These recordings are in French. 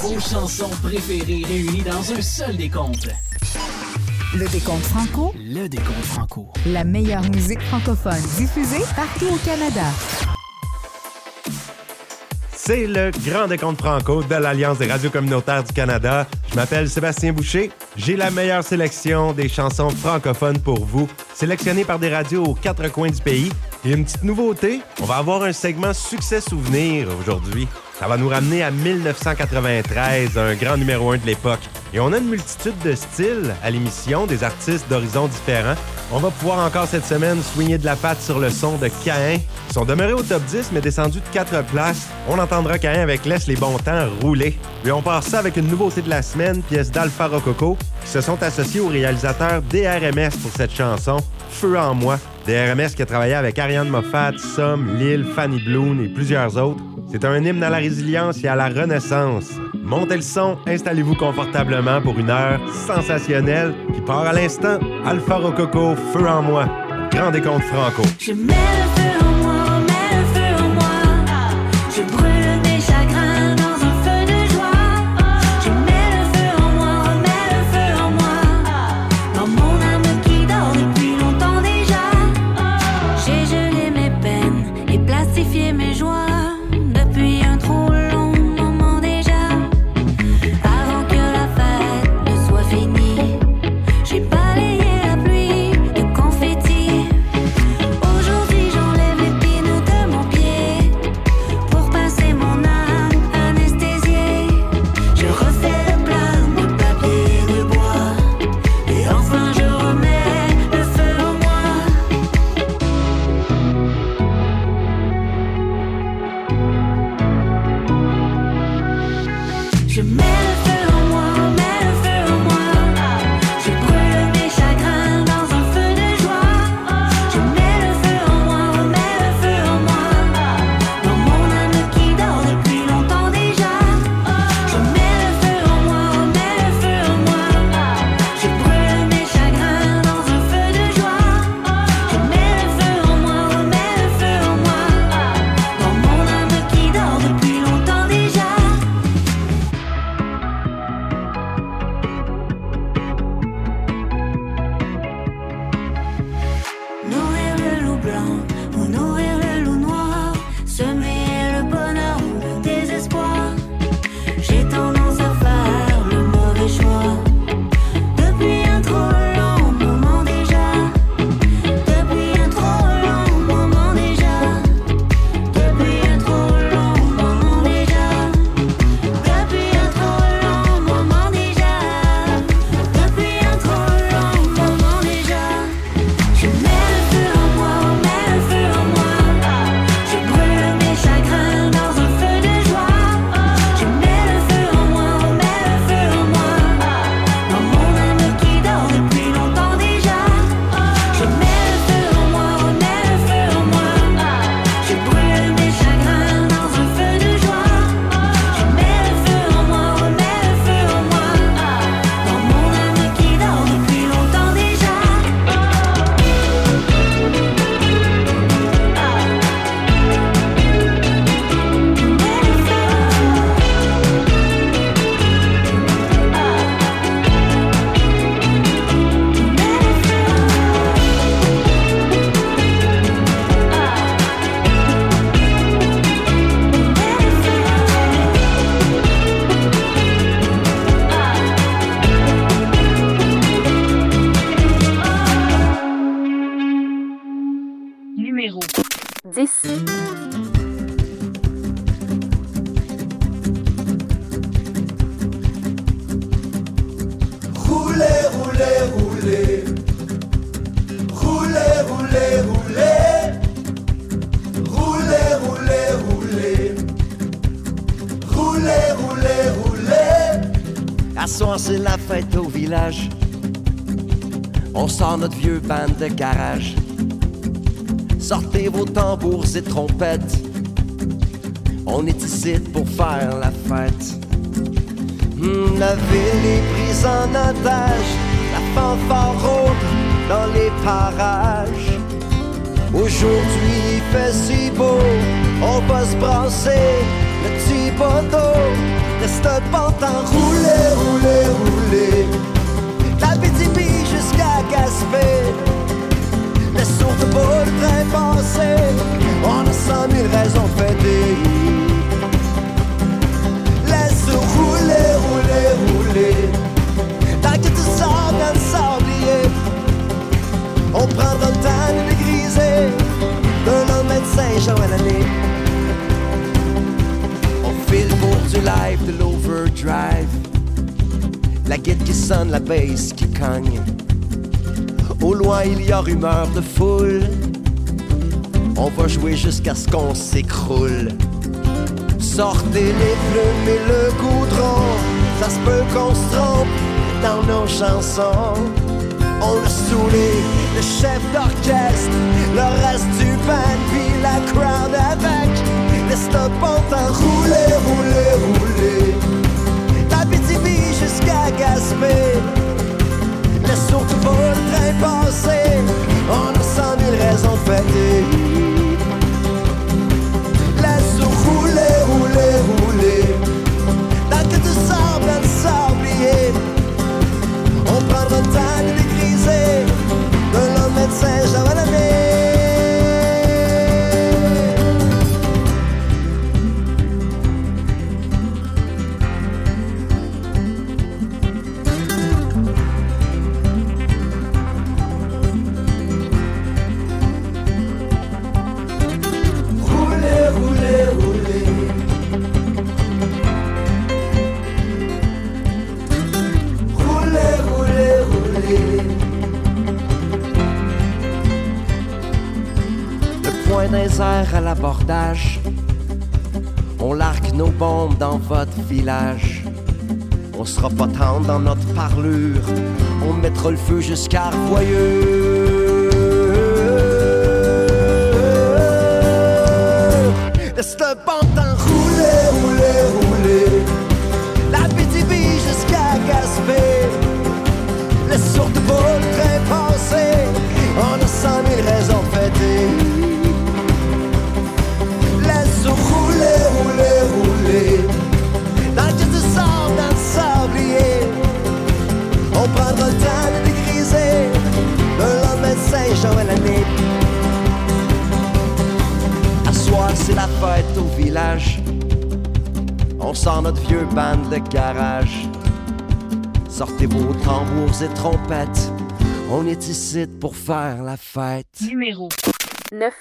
Vos chansons préférées réunies dans un seul décompte. Le décompte franco. Le décompte franco. La meilleure musique francophone diffusée partout au Canada. C'est le grand décompte franco de l'Alliance des radios communautaires du Canada. Je m'appelle Sébastien Boucher. J'ai la meilleure sélection des chansons francophones pour vous, sélectionnées par des radios aux quatre coins du pays. Et une petite nouveauté, on va avoir un segment succès souvenir aujourd'hui. Ça va nous ramener à 1993, un grand numéro 1 de l'époque. Et on a une multitude de styles à l'émission, des artistes d'horizons différents. On va pouvoir encore cette semaine swinger de la patte sur le son de Cain. Ils sont demeurés au top 10, mais descendus de 4 places. On entendra Cain avec Laisse les bons temps rouler. Et on part ça avec une nouveauté de la semaine, pièce d'Alpha Rococo, qui se sont associés au réalisateur DRMS pour cette chanson, Feu en moi. DRMS qui a travaillé avec Ariane Moffat, Somme, Lille, Fanny Bloom et plusieurs autres. C'est un hymne à la résilience et à la renaissance. Montez le son, installez-vous confortablement pour une heure sensationnelle qui part à l'instant. Alpha Rococo, Feu en moi. Grand décompte franco. Et trompettes. On est ici pour faire la fête. Hmm, la ville est prise en otage. La fanfare rôde dans les parages. Aujourd'hui, il fait si beau. On va se brasser le petit. Restez cette pente en rouler, rouler, rouler. La BTB jusqu'à Gaspé. Le train passé. On a cent mille raisons de fêter. Laisse rouler, rouler, rouler. Tant que tu sors dans le sablier. On prendra le temps de dégriser. Un lendemain de Saint-Jean à l'année. On file pour du live de l'overdrive. La guide qui sonne, la bass qui cogne. Au loin, il y a rumeur de foule. On va jouer jusqu'à ce qu'on s'écroule. Sortez les plumes et le goudron. Ça se peut qu'on se trompe dans nos chansons. On a saoulé le chef d'orchestre, le reste du band, puis la crowd avec. Laisse le pont en rouler, rouler, rouler. La BTB jusqu'à Gaspé. Laisse surtout pas le train passer. On a cent mille raisons de fêter. Laisse rouler, rouler, rouler. Tant que tu sors dans le sablier. On prendra le temps de dégriser de l'homme médecin Jean à l'année. On largue nos bombes dans votre village. On sera pas dans notre parlure. On mettra le feu jusqu'à Royeux. Village. On sort notre vieux band de garage. Sortez vos tambours et trompettes. On est ici pour faire la fête. Numéro 9.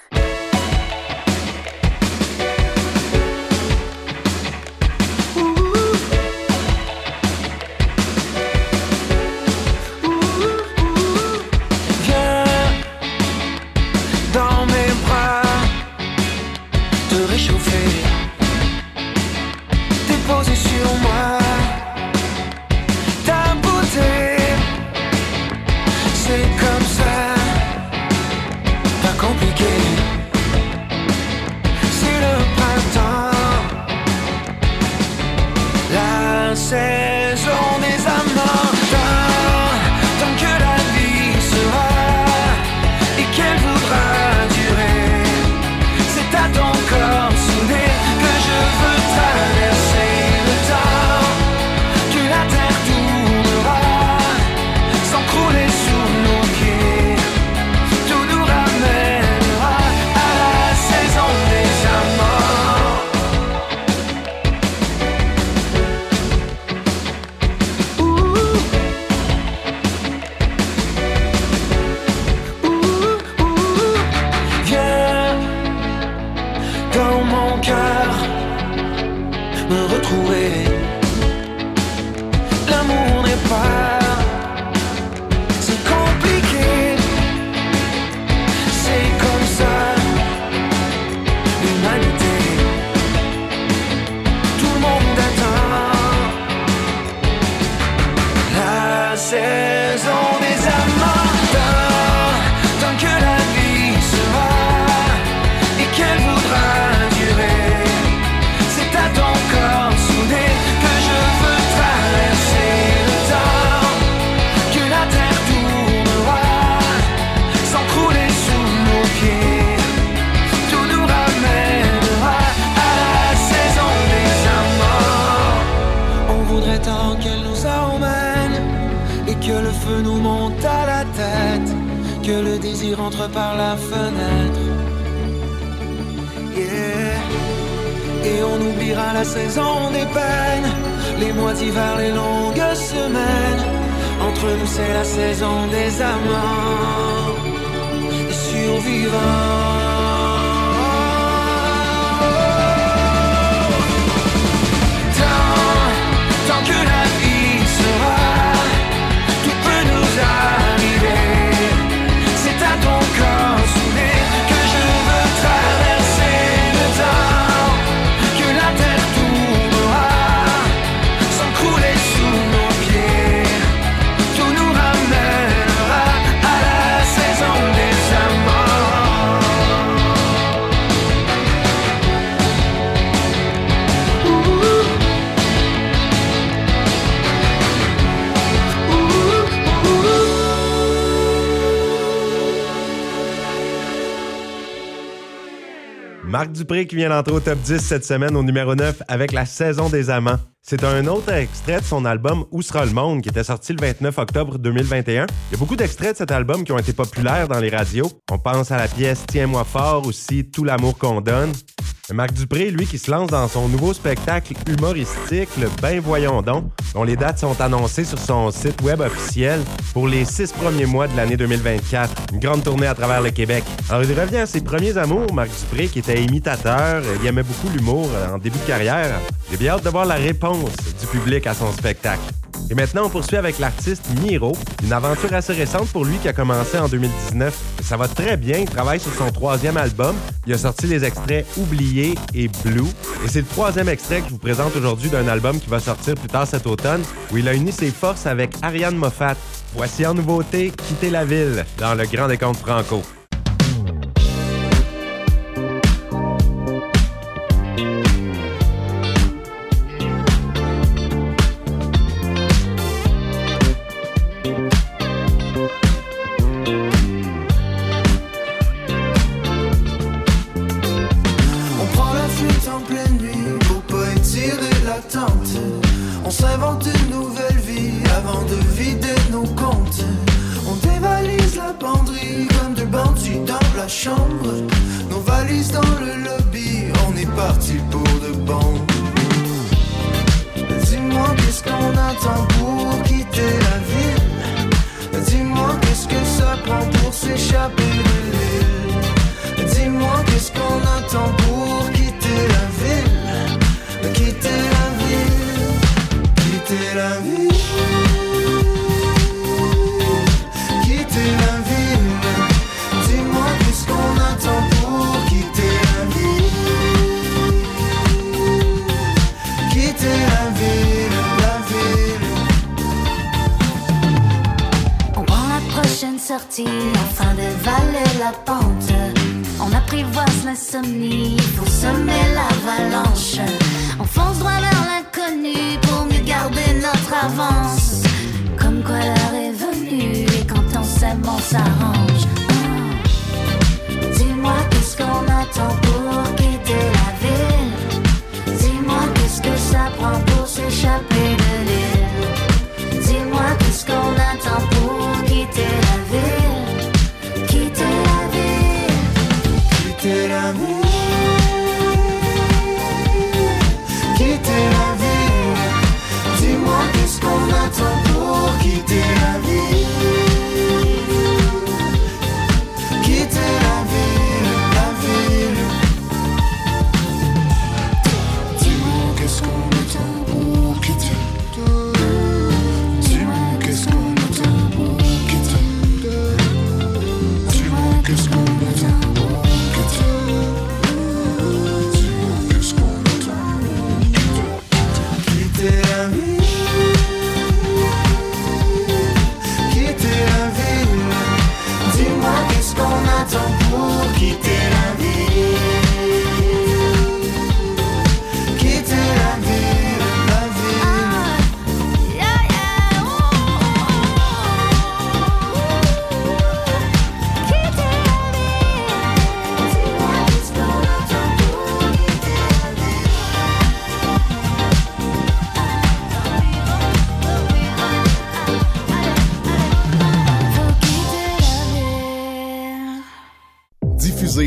Le désir entre par la fenêtre. Yeah. Et on oubliera la saison des peines, les mois d'hiver, les longues semaines. Entre nous, c'est la saison des amants, survivants. Tant que la Marc Dupré qui vient d'entrer au top 10 cette semaine au numéro 9 avec la saison des amants. C'est un autre extrait de son album Où sera le monde qui était sorti le 29 octobre 2021. Il y a beaucoup d'extraits de cet album qui ont été populaires dans les radios. On pense à la pièce Tiens-moi fort aussi Tout l'amour qu'on donne. Marc Dupré, lui, qui se lance dans son nouveau spectacle humoristique, le Ben Voyons donc, dont les dates sont annoncées sur son site web officiel pour les six premiers mois de l'année 2024. Une grande tournée à travers le Québec. Alors, il revient à ses premiers amours, Marc Dupré, qui était imitateur. Il aimait beaucoup l'humour euh, en début de carrière. J'ai bien hâte de voir la réponse du public à son spectacle. Et maintenant, on poursuit avec l'artiste Miro, une aventure assez récente pour lui qui a commencé en 2019. Ça va très bien, il travaille sur son troisième album. Il a sorti les extraits Oublié et Blue. Et c'est le troisième extrait que je vous présente aujourd'hui d'un album qui va sortir plus tard cet automne, où il a uni ses forces avec Ariane Moffat. Voici en nouveauté Quitter la ville dans le Grand Décompte Franco. L'insomnie, il faut semer l'avalanche. On fonce droit vers l'inconnu pour mieux garder notre avance. Comme quoi l'heure est venue et quand on s'aime, on s'arrange. Dis-moi qu'est-ce qu'on attend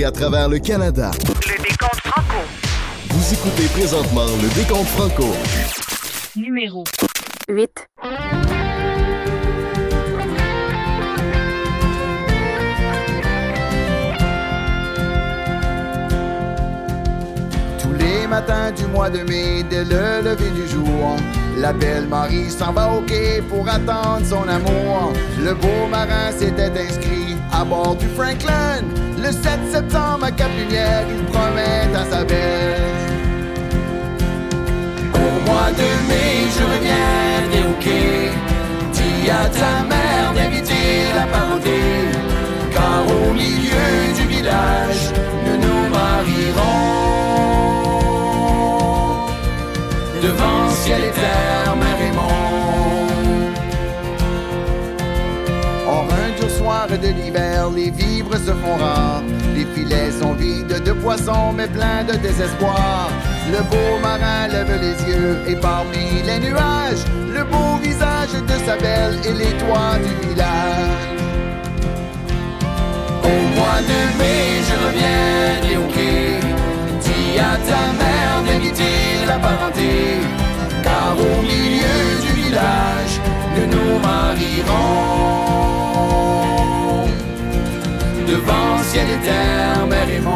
à travers le Canada. Le décompte franco. Vous écoutez présentement le Décompte Franco. Numéro 8. Tous les matins du mois de mai, dès le lever du jour, la belle Marie s'en va au quai pour attendre son amour. Le beau marin s'était inscrit à bord du Franklin. Le 7 septembre à Cap-Lumière, il promet à sa belle. Au mois de mai, je reviens au quai. Dis à ta mère d'inviter la parenté. Car au milieu du village, nous nous marierons. Devant ciel et terre, de l'hiver, les vivres se font rares. Les filets sont vides de poissons, mais pleins de désespoir. Le beau marin lève les yeux et parmi les nuages, le beau visage de sa belle et les toits du village. Au mois de mai, je reviens au quai. Dis à ta mère d'inviter la parenté? Car au milieu du village, nous nous marierons. Devant ciel et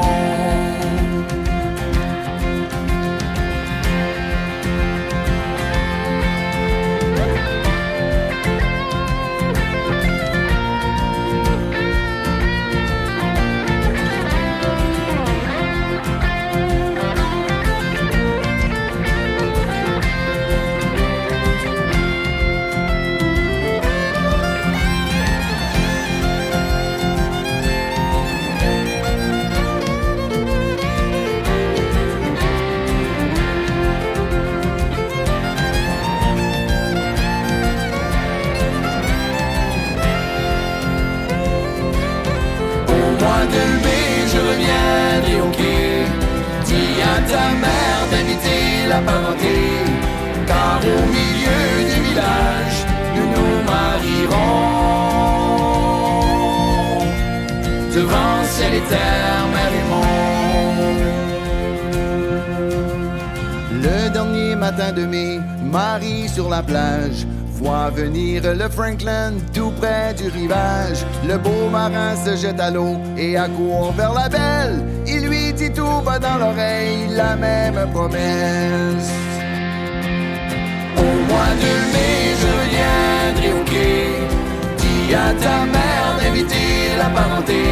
Car au milieu du village, nous nous marierons. Devant ciel et terre, mer et monde. Le dernier matin de mai, Marie sur la plage voit venir le Franklin tout près du rivage. Le beau marin se jette à l'eau et accourt vers la belle. Bas dans l'oreille la même promesse. Au mois de mai, je viendrai au quai. Dis à ta mère d'inviter la parenté.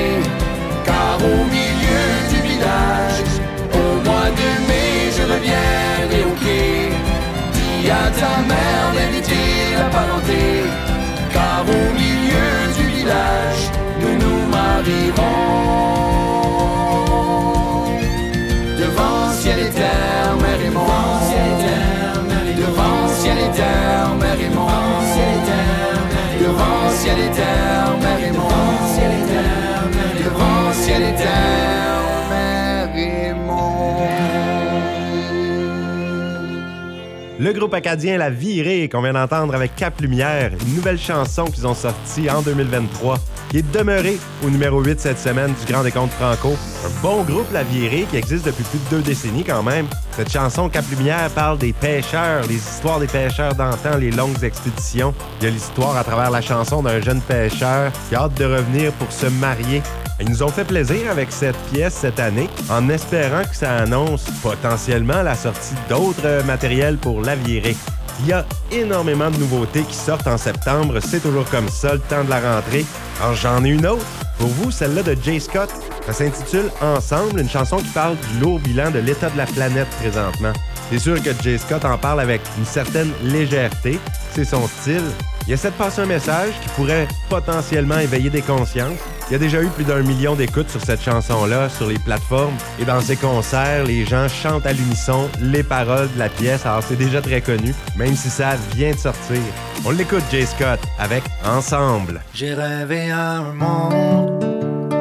Le groupe acadien La Virée, qu'on vient d'entendre avec Cap Lumière, une nouvelle chanson qu'ils ont sortie en 2023, qui est demeurée au numéro 8 cette semaine du Grand Décompte Franco. Un bon groupe, La Virée, qui existe depuis plus de deux décennies quand même. Cette chanson Cap Lumière parle des pêcheurs, les histoires des pêcheurs d'antan, les longues expéditions. Il y a l'histoire à travers la chanson d'un jeune pêcheur qui a hâte de revenir pour se marier. Ils nous ont fait plaisir avec cette pièce cette année, en espérant que ça annonce potentiellement la sortie d'autres euh, matériels pour la virée. Il y a énormément de nouveautés qui sortent en septembre, c'est toujours comme ça, le temps de la rentrée. Alors j'en ai une autre. Pour vous, celle-là de Jay Scott. Ça s'intitule Ensemble, une chanson qui parle du lourd bilan de l'état de la planète présentement. C'est sûr que Jay Scott en parle avec une certaine légèreté, c'est son style. Il essaie de passer un message qui pourrait potentiellement éveiller des consciences. Il y a déjà eu plus d'un million d'écoutes sur cette chanson-là sur les plateformes et dans ses concerts, les gens chantent à l'unisson les paroles de la pièce, alors c'est déjà très connu, même si ça vient de sortir. On l'écoute Jay Scott avec Ensemble. J'ai rêvé un monde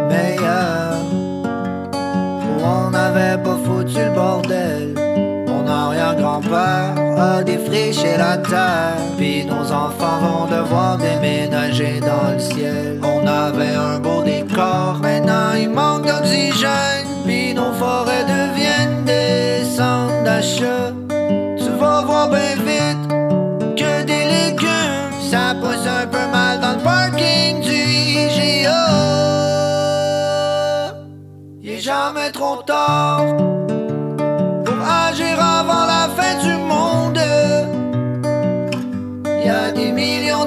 meilleur on n'avait pas foutu le bordel. Mon arrière-grand-père a défriché la terre, puis nos enfants vont devoir déménager dans le ciel. On avait un beau décor. Maintenant, il manque d'oxygène. Puis nos forêts deviennent des centres d'achat. Tu vas voir bien vite que des légumes. Ça pousse un peu mal dans le parking du IGA. Il est jamais trop tard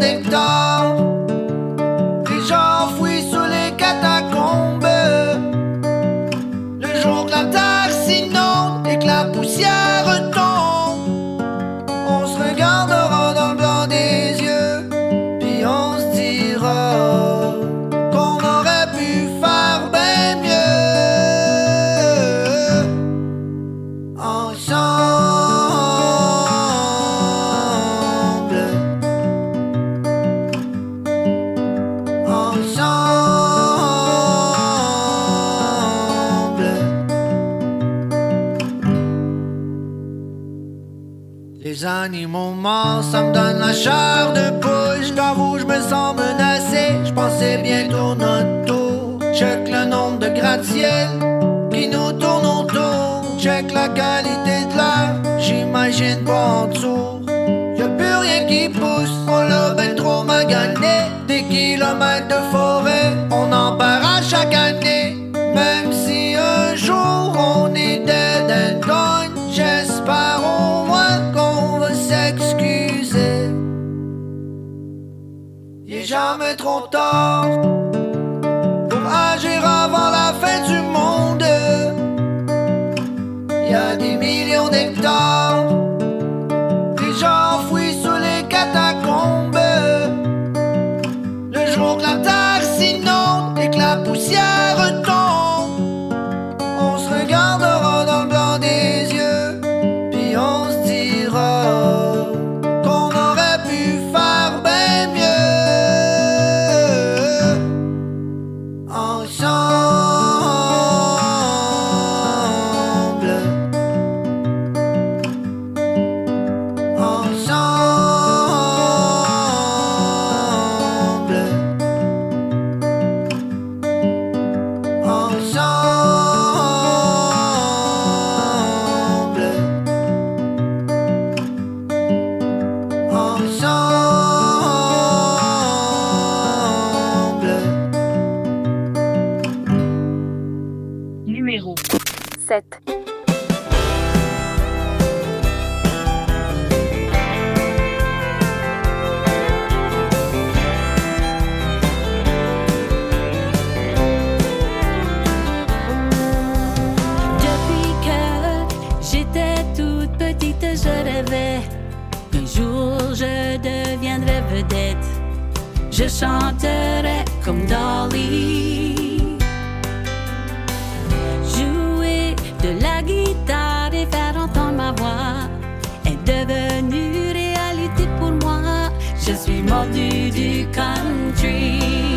music doll. Animaux morts, ça me donne la chair de poule. J't'avoue, je me sens menacé. Je pensais bientôt notre tour. Check le nombre de gratte-ciel qui nous tournent autour. Check la qualité de l'air, j'imagine pas en dessous. Y'a plus rien qui pousse, on l'a ben trop magané. Des kilomètres de forêt, on en perd à chaque année. Jamais trop tard Je chanterais comme Dolly. Jouer de la guitare et faire entendre ma voix est devenu réalité pour moi. Je suis mordu du country.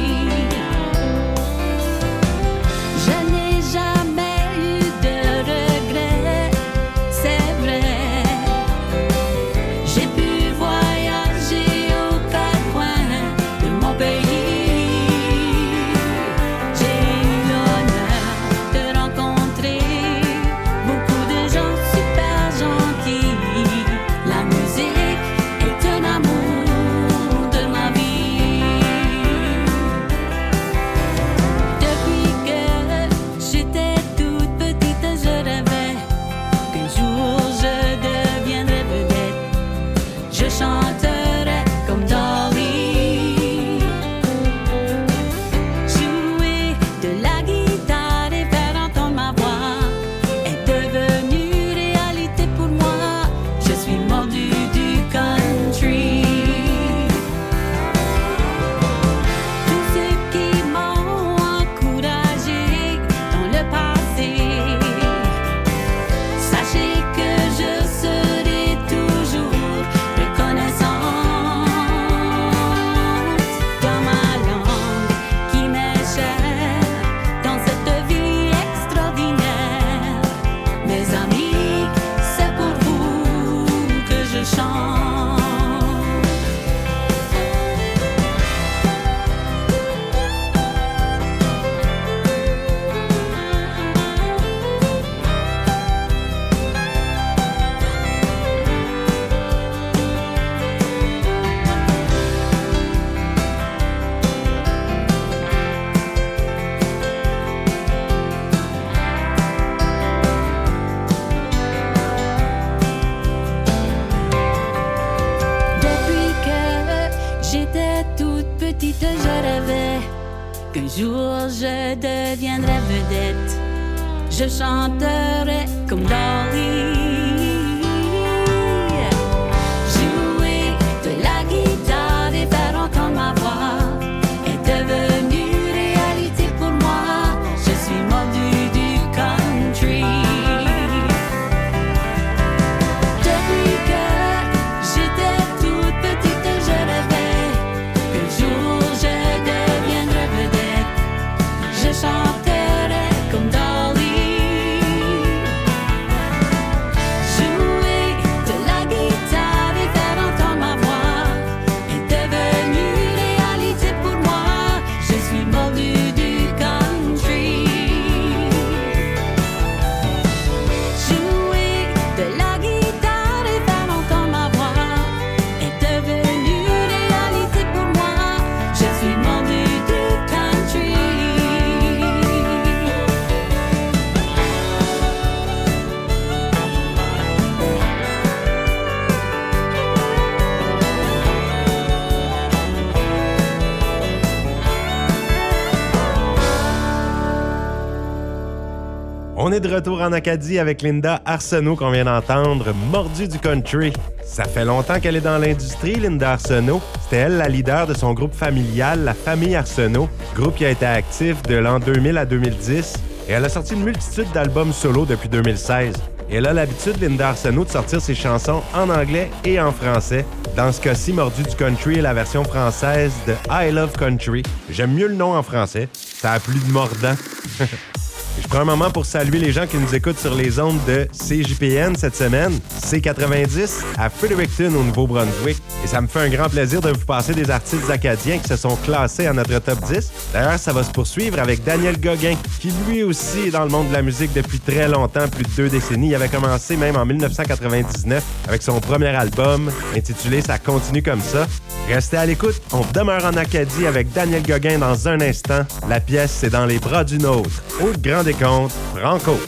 De retour en Acadie avec Linda Arsenault qu'on vient d'entendre, mordue du country. Ça fait longtemps qu'elle est dans l'industrie, Linda Arsenault. C'était elle la leader de son groupe familial, la famille Arsenault, groupe qui a été actif de l'an 2000 à 2010. Et elle a sorti une multitude d'albums solo depuis 2016. Et elle a l'habitude, Linda Arsenault, de sortir ses chansons en anglais et en français. Dans ce cas-ci, Mordu du Country est la version française de I Love Country. J'aime mieux le nom en français. Ça a plus de mordant. Je prends un moment pour saluer les gens qui nous écoutent sur les ondes de CJPN cette semaine, C90 à Fredericton au Nouveau-Brunswick. Et ça me fait un grand plaisir de vous passer des artistes acadiens qui se sont classés à notre top 10. D'ailleurs, ça va se poursuivre avec Daniel Gauguin, qui lui aussi est dans le monde de la musique depuis très longtemps, plus de deux décennies. Il avait commencé même en 1999 avec son premier album intitulé Ça continue comme ça. Restez à l'écoute, on demeure en Acadie avec Daniel Gauguin dans un instant. La pièce, c'est dans les bras d'une autre. Au grand décompte, Franco.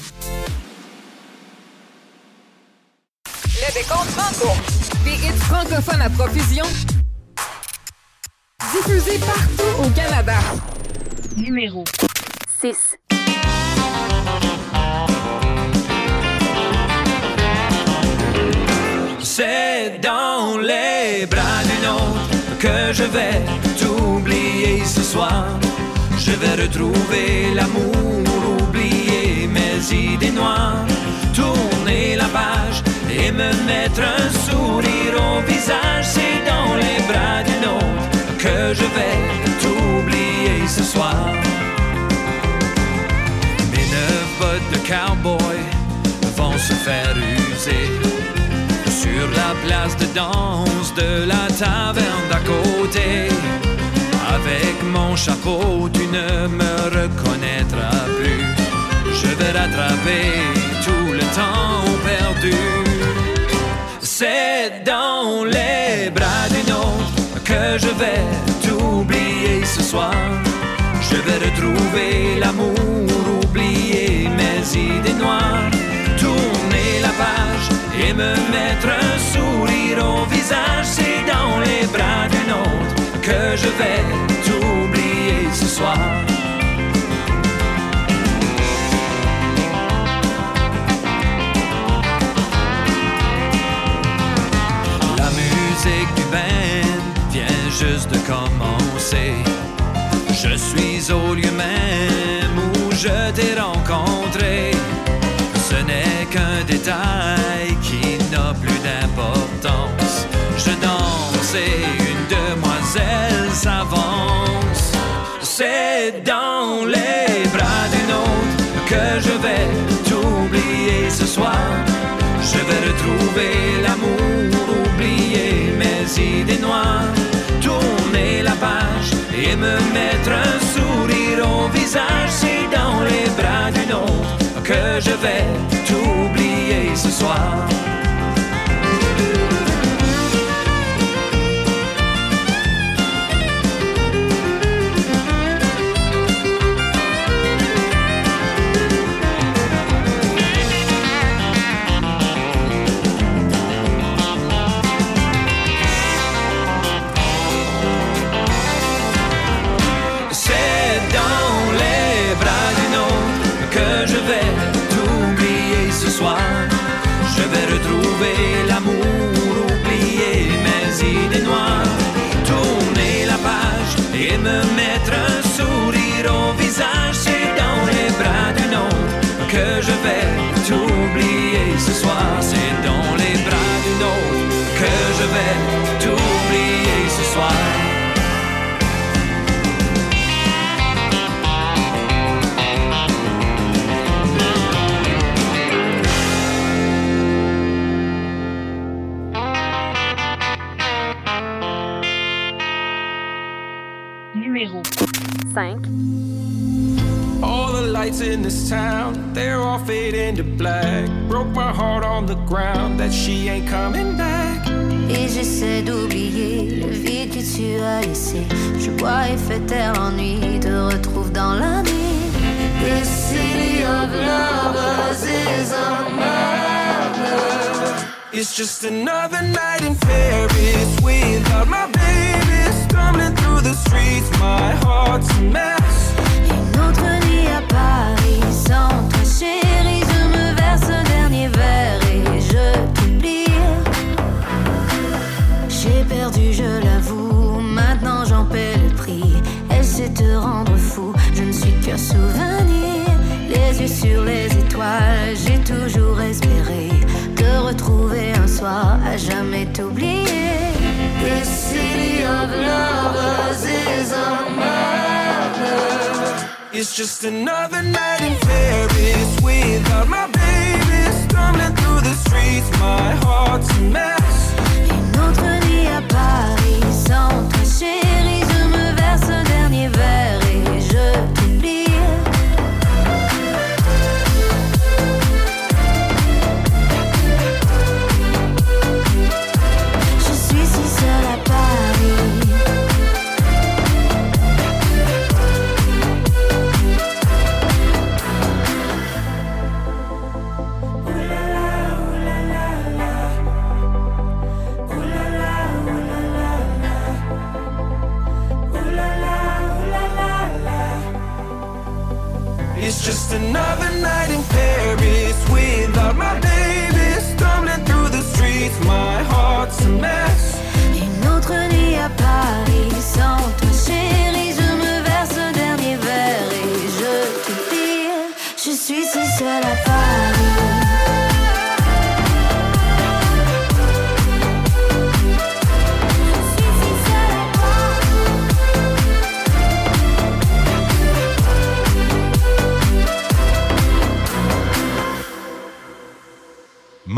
Le décompte Franco. Des hits francophones à profusion. Diffusés partout au Canada. Numéro 6. C'est dans les bras d'une autre que je vais t'oublier ce soir. Je vais retrouver l'amour, oublier mes idées noires, tourner la page et me mettre un sourire au visage. C'est dans les bras d'une autre que je vais t'oublier ce soir. Mes neuf bottes de cowboy vont se faire user sur la place de danse de la taverne d'à côté. Avec mon chapeau, tu ne me reconnaîtras plus. Je vais rattraper tout le temps perdu. C'est dans les bras d'une autre que je vais t'oublier ce soir. Je vais retrouver l'amour, oublier mes idées noires, tourner la page et me mettre un sourire au visage. C'est dans les bras d'une autre que je vais t'oublier ce soir. La musique du band vient juste de commencer. Je suis au lieu même où je t'ai rencontré. Ce n'est qu'un détail mes idées noires, tourner la page et me mettre un sourire au visage. C'est dans les bras d'une autre que je vais t'oublier ce soir. Numéro 5. All the lights in this town, they're all fading to black. Broke my heart on the ground that she ain't coming back. Et j'essaie d'oublier le vide que tu as laissé. Je bois et fais taire l'ennui, te retrouve dans la nuit. This city of lovers is a murder. It's just another night in Paris without my baby. Stumbling through the streets, my heart's a. Une autre nuit à Paris sans toi, chérie. Je me verse un dernier verre et je t'oublie. J'ai perdu, je l'avoue. Maintenant j'en paie le prix. Elle sait te rendre fou. Je ne suis qu'un souvenir. Les yeux sur les étoiles. J'ai toujours espéré te retrouver un soir. À jamais t'oublier. It's just another night in Paris without my baby. Stumbling through the streets, my heart's a mess.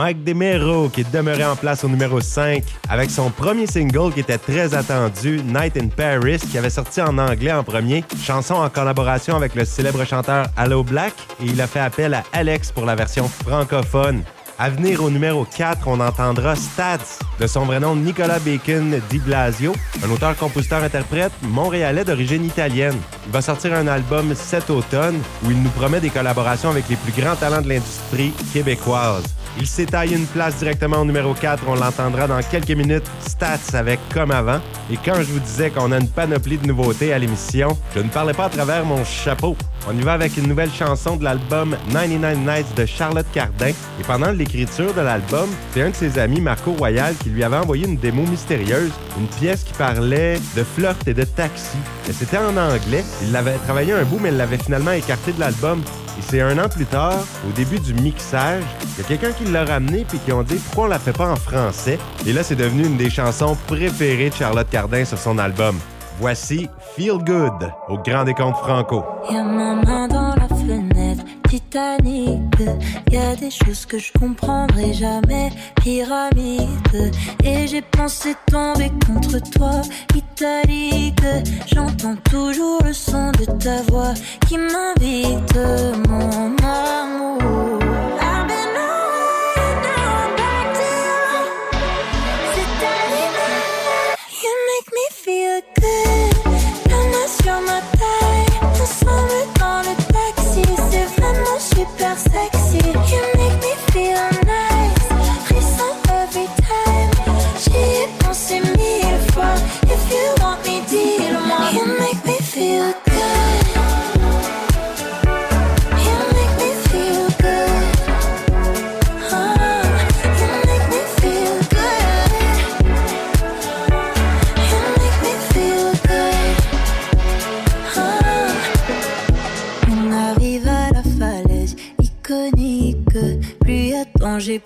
Mike DeMero qui demeurait en place au numéro 5 avec son premier single qui était très attendu, Night in Paris, qui avait sorti en anglais en premier, chanson en collaboration avec le célèbre chanteur Allo Black et il a fait appel à Alex pour la version francophone. À venir au numéro 4, on entendra Stats, de son vrai nom Nicolas Bacon Di Blasio, un auteur-compositeur-interprète montréalais d'origine italienne. Il va sortir un album cet automne où il nous promet des collaborations avec les plus grands talents de l'industrie québécoise. Il s'étaille une place directement au numéro 4. On l'entendra dans quelques minutes. Stats avec Comme avant. Et quand je vous disais qu'on a une panoplie de nouveautés à l'émission, je ne parlais pas à travers mon chapeau. On y va avec une nouvelle chanson de l'album 99 Nights de Charlotte Cardin. Et pendant l'écriture de l'album, c'est un de ses amis, Marco Royal, qui lui avait envoyé une démo mystérieuse, une pièce qui parlait de flirt et de taxi. Et c'était en anglais. Il l'avait travaillé un bout, mais il l'avait finalement écarté de l'album. Et c'est un an plus tard, au début du mixage, il y a quelqu'un qui l'a ramené puis qui ont dit pourquoi on la fait pas en français? Et là, c'est devenu une des chansons préférées de Charlotte Cardin sur son album. Voici Feel Good au Grand Décompte Franco. Titanic. Y a des choses que je comprendrai jamais, pyramide. Et j'ai pensé tomber contre toi, italique. J'entends toujours le son de ta voix qui m'invite, mon amour.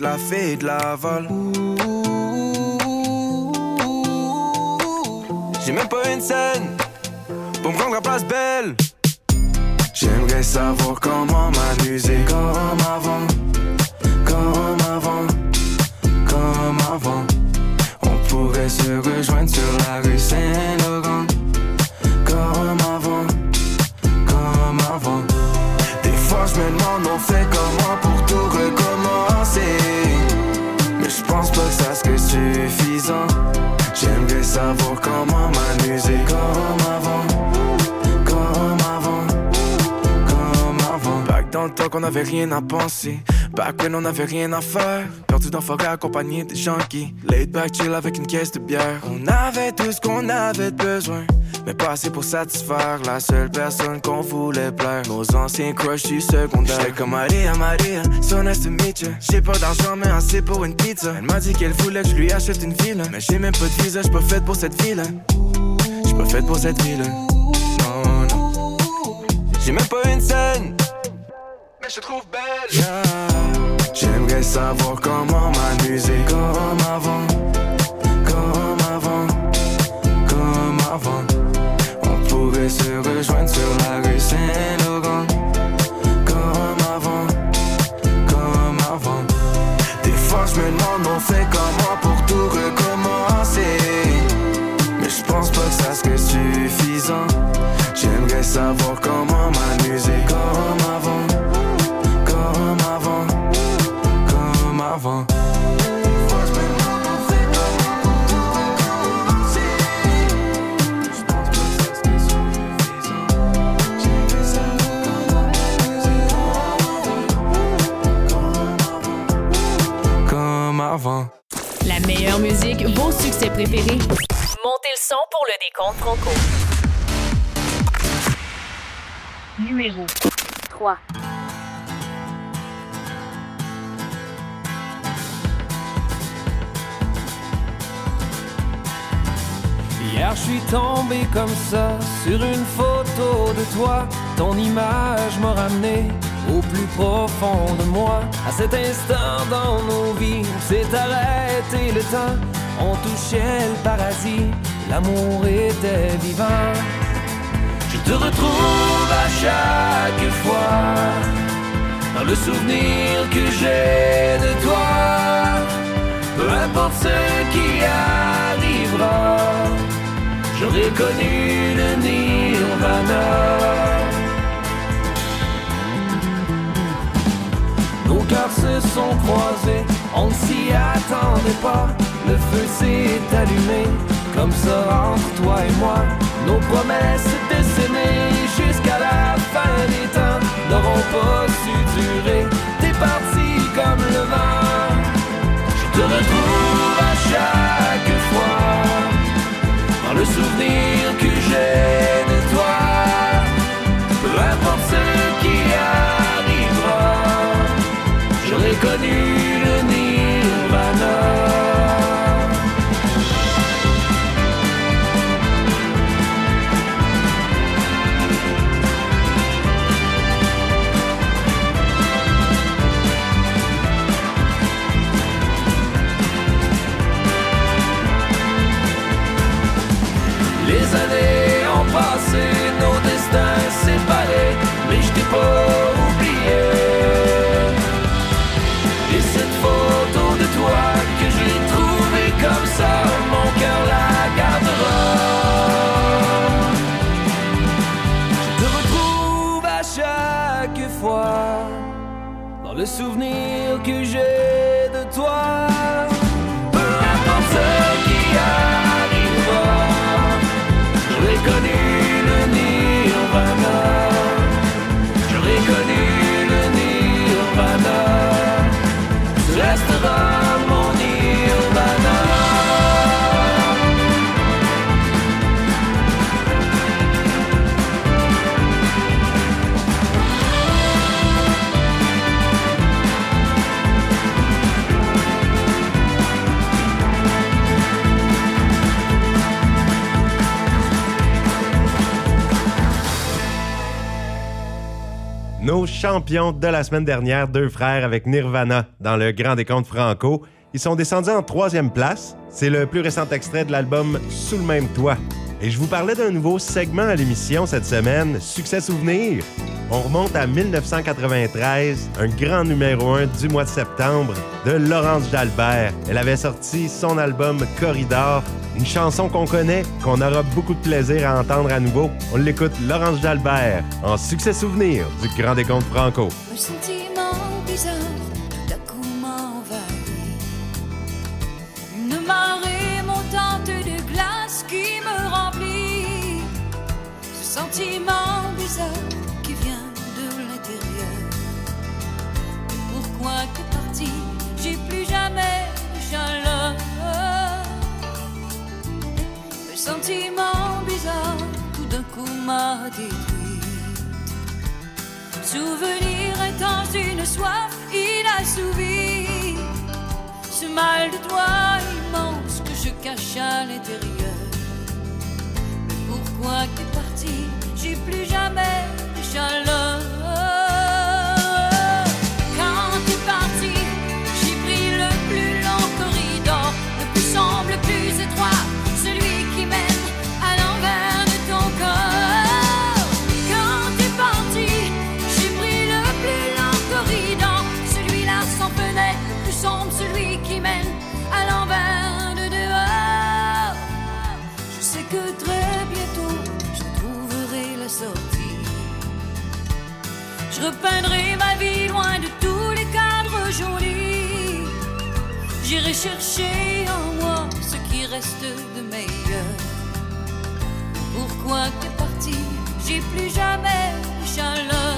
la fée de Laval. J'ai même pas une scène pour me rendre la place belle. J'aimerais savoir comment m'amuser comme avant, comme avant, comme avant. On pourrait se rejoindre sur la rue Saint-Laurent, comme avant, comme avant. Des fois je me demande on fait comment suffisant. J'aimerais savoir comment m'amuser comme avant, comme avant, comme avant. Back dans le temps qu'on avait rien à penser. Back when on avait rien à faire. Perdu dans forêt accompagné des gens qui laid back chill avec une caisse de bière. On avait tout ce qu'on avait besoin. Mais pas assez pour satisfaire la seule personne qu'on voulait plaire. Nos anciens crushs du secondaire. J'étais comme Maria, Maria, so nice to meet you. J'ai pas d'argent, mais assez pour une pizza. Elle m'a dit qu'elle voulait que je lui achète une ville. Mais j'ai même pas de visa, j'suis pas faite pour cette ville. J'suis pas faite pour cette ville. Non, non. J'ai même pas une scène. Je trouve belle. J'aimerais savoir comment m'amuser comme avant. Comme avant. Comme avant. On pourrait se rejoindre sur la rue Saint-Laurent. Comme avant. Comme avant. Des fois je me demande on fait comment pour tout recommencer? Mais je pense pas que ça serait suffisant. J'aimerais savoir comment m'amuser comme 3. Hier, je suis tombé comme ça sur une photo de toi. Ton image m'a ramené au plus profond de moi. À cet instant dans nos vies, s'est arrêté le temps. On touchait le paradis, l'amour était vivant. Te retrouve à chaque fois dans le souvenir que j'ai de toi. Peu importe ce qui arrivera, j'aurais connu le nirvana. Nos cœurs se sont croisés, on ne s'y attendait pas. Le feu s'est allumé, comme ça entre toi et moi. Nos promesses de n'auront pas su durer. T'es parti comme le vent, je te retrouve à chaque fois. Dans le souvenir que j'ai le souvenir que j'ai champions de la semaine dernière, deux frères avec Nirvana dans le Grand Décompte Franco. Ils sont descendus en troisième place. C'est le plus récent extrait de l'album Sous le même toit. Et je vous parlais d'un nouveau segment à l'émission cette semaine, Succès Souvenir. On remonte à 1993, un grand numéro 1 du mois de septembre de Laurence Jalbert. Elle avait sorti son album Corridor, une chanson qu'on connaît, qu'on aura beaucoup de plaisir à entendre à nouveau. On l'écoute Laurence Jalbert en Succès Souvenir du Grand Décompte Franco. Sentiment bizarre tout d'un coup m'a détruit. Souvenir intense d'une soif inassouvie. Ce mal de toi immense que je cache à l'intérieur. Mais pourquoi t'es parti? J'ai plus jamais de chaleur. Je repeindrai ma vie loin de tous les cadres jaunis. J'irai chercher en moi ce qui reste de meilleur. Pourquoi t'es parti? J'ai plus jamais de chaleur.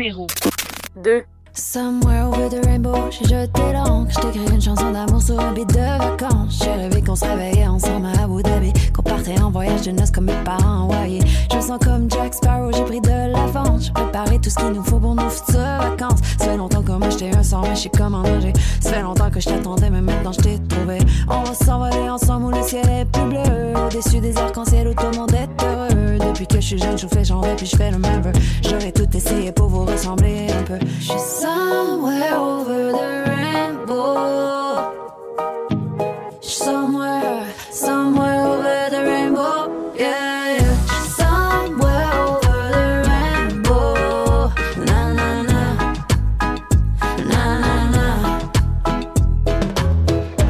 Numéro 2. Somewhere over the rainbow, j'ai jeté l'encre. J't'écris une chanson d'amour sur un beat de vacances. J'ai rêvé qu'on se réveillait ensemble à Abu Dhabi. Qu'on partait en voyage de noces comme mes parents envoyés. Je me sens comme Jack Sparrow, j'ai pris de l'avance. J'ai préparé tout ce qu'il nous faut pour nos futures vacances. Ça fait longtemps que moi j'étais un sang, mais je suis comme en danger. Ça fait longtemps que je t'attendais, mais maintenant je t'ai trouvé. On va s'envoler ensemble où le ciel est plus bleu. Au-dessus des arcs-en-ciel où tout le monde est heureux. Depuis que je suis jeune, je fais chanter, puis je fais le même. J'aurais tout essayé pour vous ressembler un peu. Je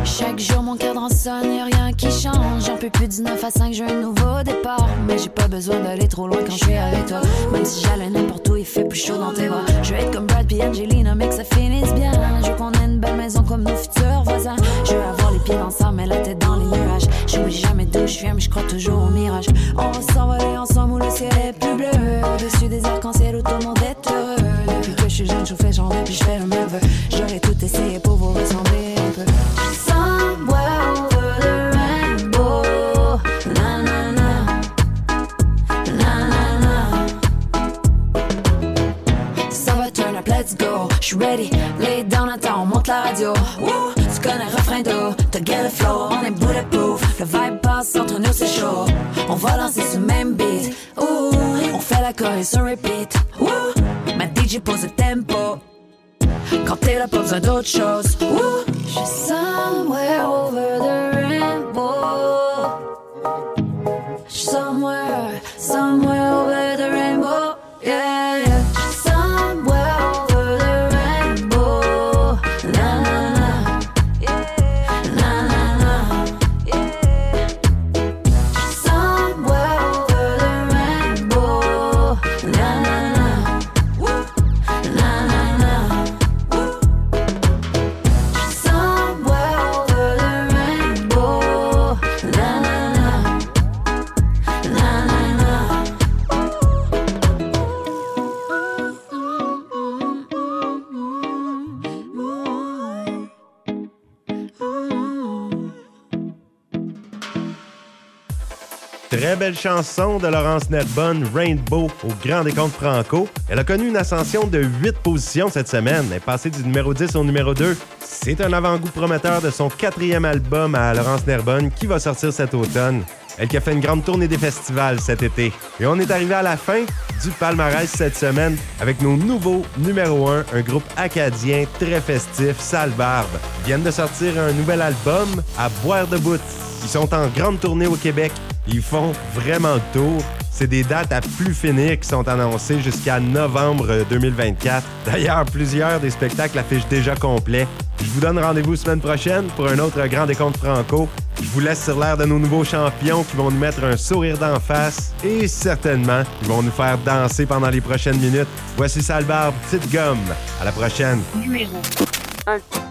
Chaque jour, mon cadran sonne, rien qui change. J'en peux plus du 9 à 5, j'ai un nouveau mais j'ai pas besoin d'aller trop loin quand je suis avec toi. Même si j'allais n'importe où, il fait plus chaud dans tes bras. Je vais être comme Brad Pitt, Angelina, mais que ça finisse bien. Je veux qu'on ait une belle maison comme nos futurs voisins. Je veux avoir les pieds dans ça, mais la tête dans les nuages. Je jamais d'où je viens, mais je crois toujours chanson de Laurence Nerbonne, Rainbow, au Grand Décompte Franco. Elle a connu une ascension de 8 positions cette semaine. Elle passée du numéro 10 au numéro 2. C'est un avant-goût prometteur de son quatrième album à Laurence Nerbonne qui va sortir cet automne. Elle qui a fait une grande tournée des festivals cet été. Et on est arrivé à la fin du palmarès cette semaine avec nos nouveaux numéro 1, un groupe acadien très festif, Sale Barbe. Ils viennent de sortir un nouvel album à boire de bout. Ils sont en grande tournée au Québec. Ils font vraiment le tour. C'est des dates à plus finir qui sont annoncées jusqu'à novembre 2024. D'ailleurs, plusieurs des spectacles affichent déjà complet. Je vous donne rendez-vous semaine prochaine pour un autre grand décompte franco. Je vous laisse sur l'air de nos nouveaux champions qui vont nous mettre un sourire d'en face et certainement, ils vont nous faire danser pendant les prochaines minutes. Voici Salbarbe, petite gomme. À la prochaine. Numéro 1.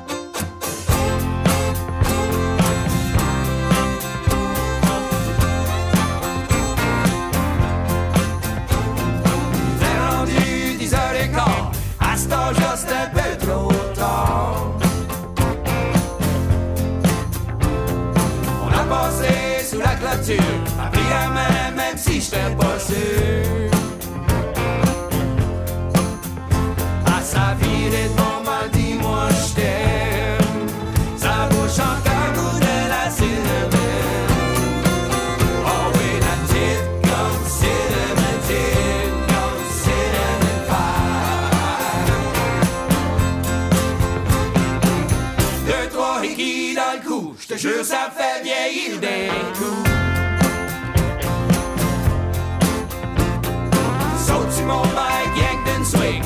Fait vieillir d'un coup. Saute sur mon bike, yank swing,